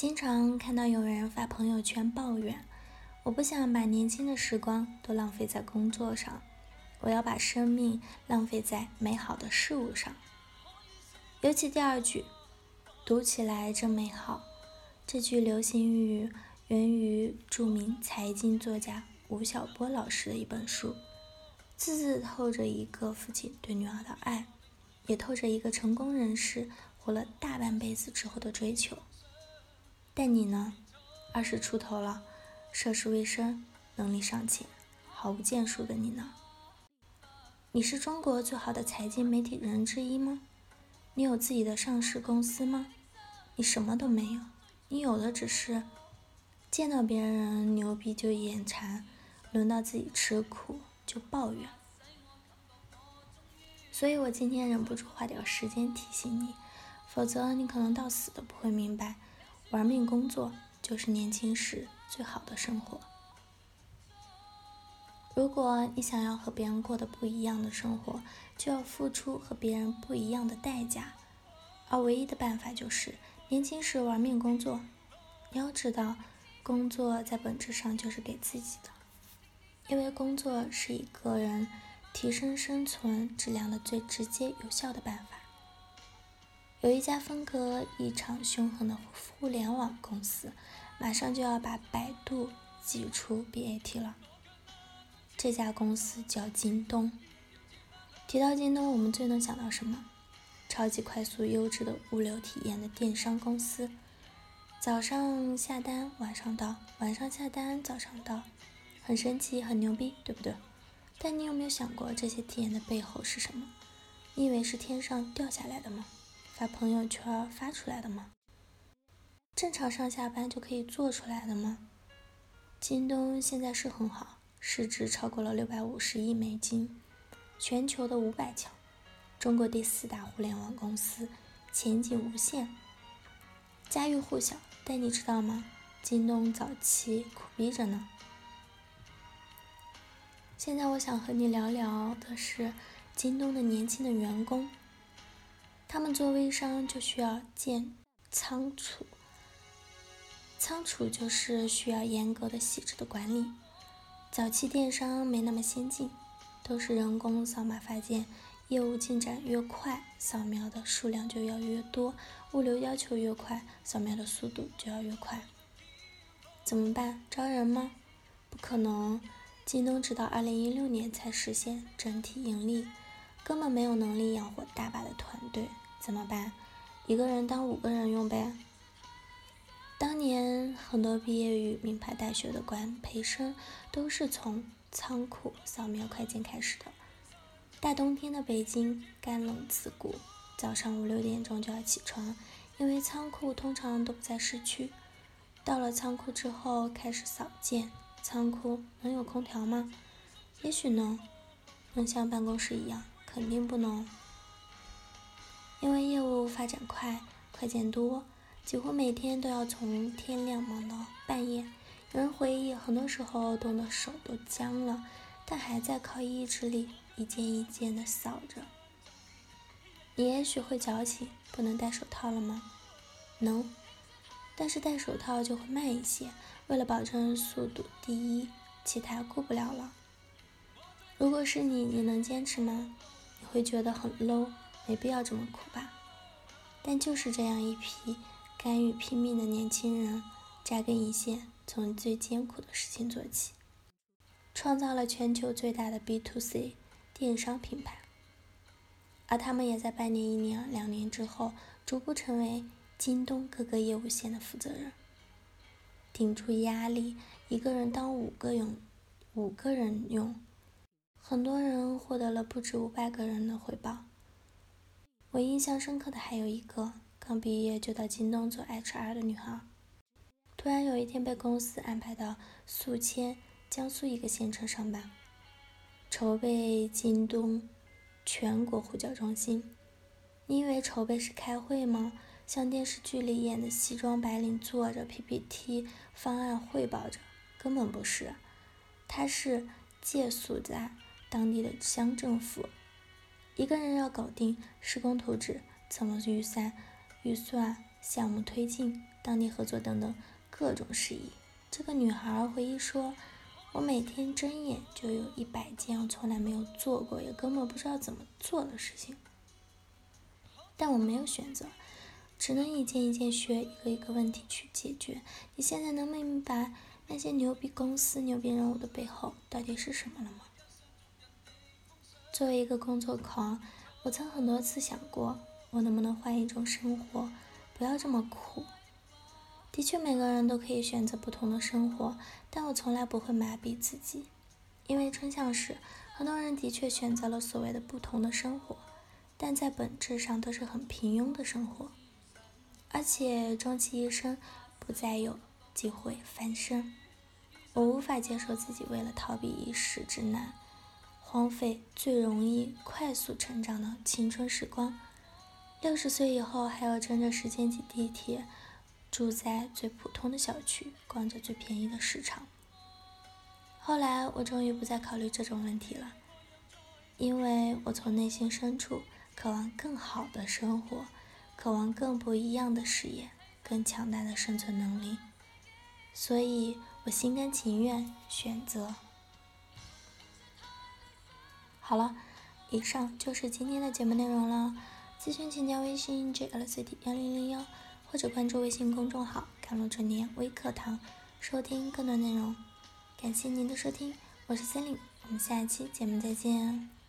经常看到有人发朋友圈抱怨：“我不想把年轻的时光都浪费在工作上，我要把生命浪费在美好的事物上。”尤其第二句，读起来真美好。这句流行语源于著名财经作家吴晓波老师的一本书，字字透着一个父亲对女儿的爱，也透着一个成功人士活了大半辈子之后的追求。但你呢？二十出头了，涉世未深，能力尚浅，毫无建树的你呢？你是中国最好的财经媒体人之一吗？你有自己的上市公司吗？你什么都没有，你有的只是见到别人牛逼就眼馋，轮到自己吃苦就抱怨。所以我今天忍不住花点时间提醒你，否则你可能到死都不会明白。玩命工作就是年轻时最好的生活。如果你想要和别人过得不一样的生活，就要付出和别人不一样的代价，而唯一的办法就是年轻时玩命工作。你要知道，工作在本质上就是给自己的，因为工作是一个人提升生存质量的最直接有效的办法。有一家风格异常凶狠的互联网公司，马上就要把百度挤出 BAT 了。这家公司叫京东。提到京东，我们最能想到什么？超级快速、优质的物流体验的电商公司。早上下单，晚上到；晚上下单，早上到，很神奇，很牛逼，对不对？但你有没有想过，这些体验的背后是什么？你以为是天上掉下来的吗？发朋友圈发出来的吗？正常上下班就可以做出来的吗？京东现在是很好，市值超过了六百五十亿美金，全球的五百强，中国第四大互联网公司，前景无限，家喻户晓。但你知道吗？京东早期苦逼着呢。现在我想和你聊聊的是京东的年轻的员工。他们做微商就需要建仓储，仓储就是需要严格的细致的管理。早期电商没那么先进，都是人工扫码发件，业务进展越快，扫描的数量就要越多，物流要求越快，扫描的速度就要越快。怎么办？招人吗？不可能，京东直到二零一六年才实现整体盈利。根本没有能力养活大把的团队，怎么办？一个人当五个人用呗。当年很多毕业于名牌大学的管培生，都是从仓库扫描快件开始的。大冬天的北京干冷刺骨，早上五六点钟就要起床，因为仓库通常都不在市区。到了仓库之后开始扫件，仓库能有空调吗？也许能，能像办公室一样。肯定不能，因为业务发展快，快件多，几乎每天都要从天亮忙到半夜。有人回忆，很多时候冻得手都僵了，但还在靠意志力一件一件的扫着。你也许会矫情，不能戴手套了吗？能，但是戴手套就会慢一些。为了保证速度第一，其他顾不了了。如果是你，你能坚持吗？你会觉得很 low，没必要这么苦吧？但就是这样一批甘于拼命的年轻人，扎根一线，从最艰苦的事情做起，创造了全球最大的 B to C 电商品牌。而他们也在半年、一年、两年之后，逐步成为京东各个业务线的负责人，顶住压力，一个人当五个用，五个人用。很多人获得了不止五百个人的回报。我印象深刻的还有一个刚毕业就到京东做 HR 的女孩，突然有一天被公司安排到宿迁江苏一个县城上班，筹备京东全国呼叫中心。你以为筹备是开会吗？像电视剧里演的西装白领坐着 PPT 方案汇报着，根本不是，他是借宿在。当地的乡政府，一个人要搞定施工图纸、怎么预算、预算、项目推进、当地合作等等各种事宜。这个女孩回忆说：“我每天睁眼就有一百件我从来没有做过，也根本不知道怎么做的事情。但我没有选择，只能一件一件学，一个一个问题去解决。你现在能明白那些牛逼公司、牛逼任务的背后到底是什么了吗？”作为一个工作狂，我曾很多次想过，我能不能换一种生活，不要这么苦。的确，每个人都可以选择不同的生活，但我从来不会麻痹自己，因为真相是，很多人的确选择了所谓的不同的生活，但在本质上都是很平庸的生活，而且终其一生不再有机会翻身。我无法接受自己为了逃避一时之难，荒废最容易快速成长的青春时光，六十岁以后还要争着时间挤地铁。住在最普通的小区，逛着最便宜的市场。后来，我终于不再考虑这种问题了，因为我从内心深处渴望更好的生活，渴望更不一样的事业，更强大的生存能力。所以我心甘情愿选择。好了，以上就是今天的节目内容了。咨询请加微信 jlcd 幺零零幺。或者关注微信公众号“甘露春年微课堂”，收听更多内容。感谢您的收听，我是森林，我们下一期节目再见。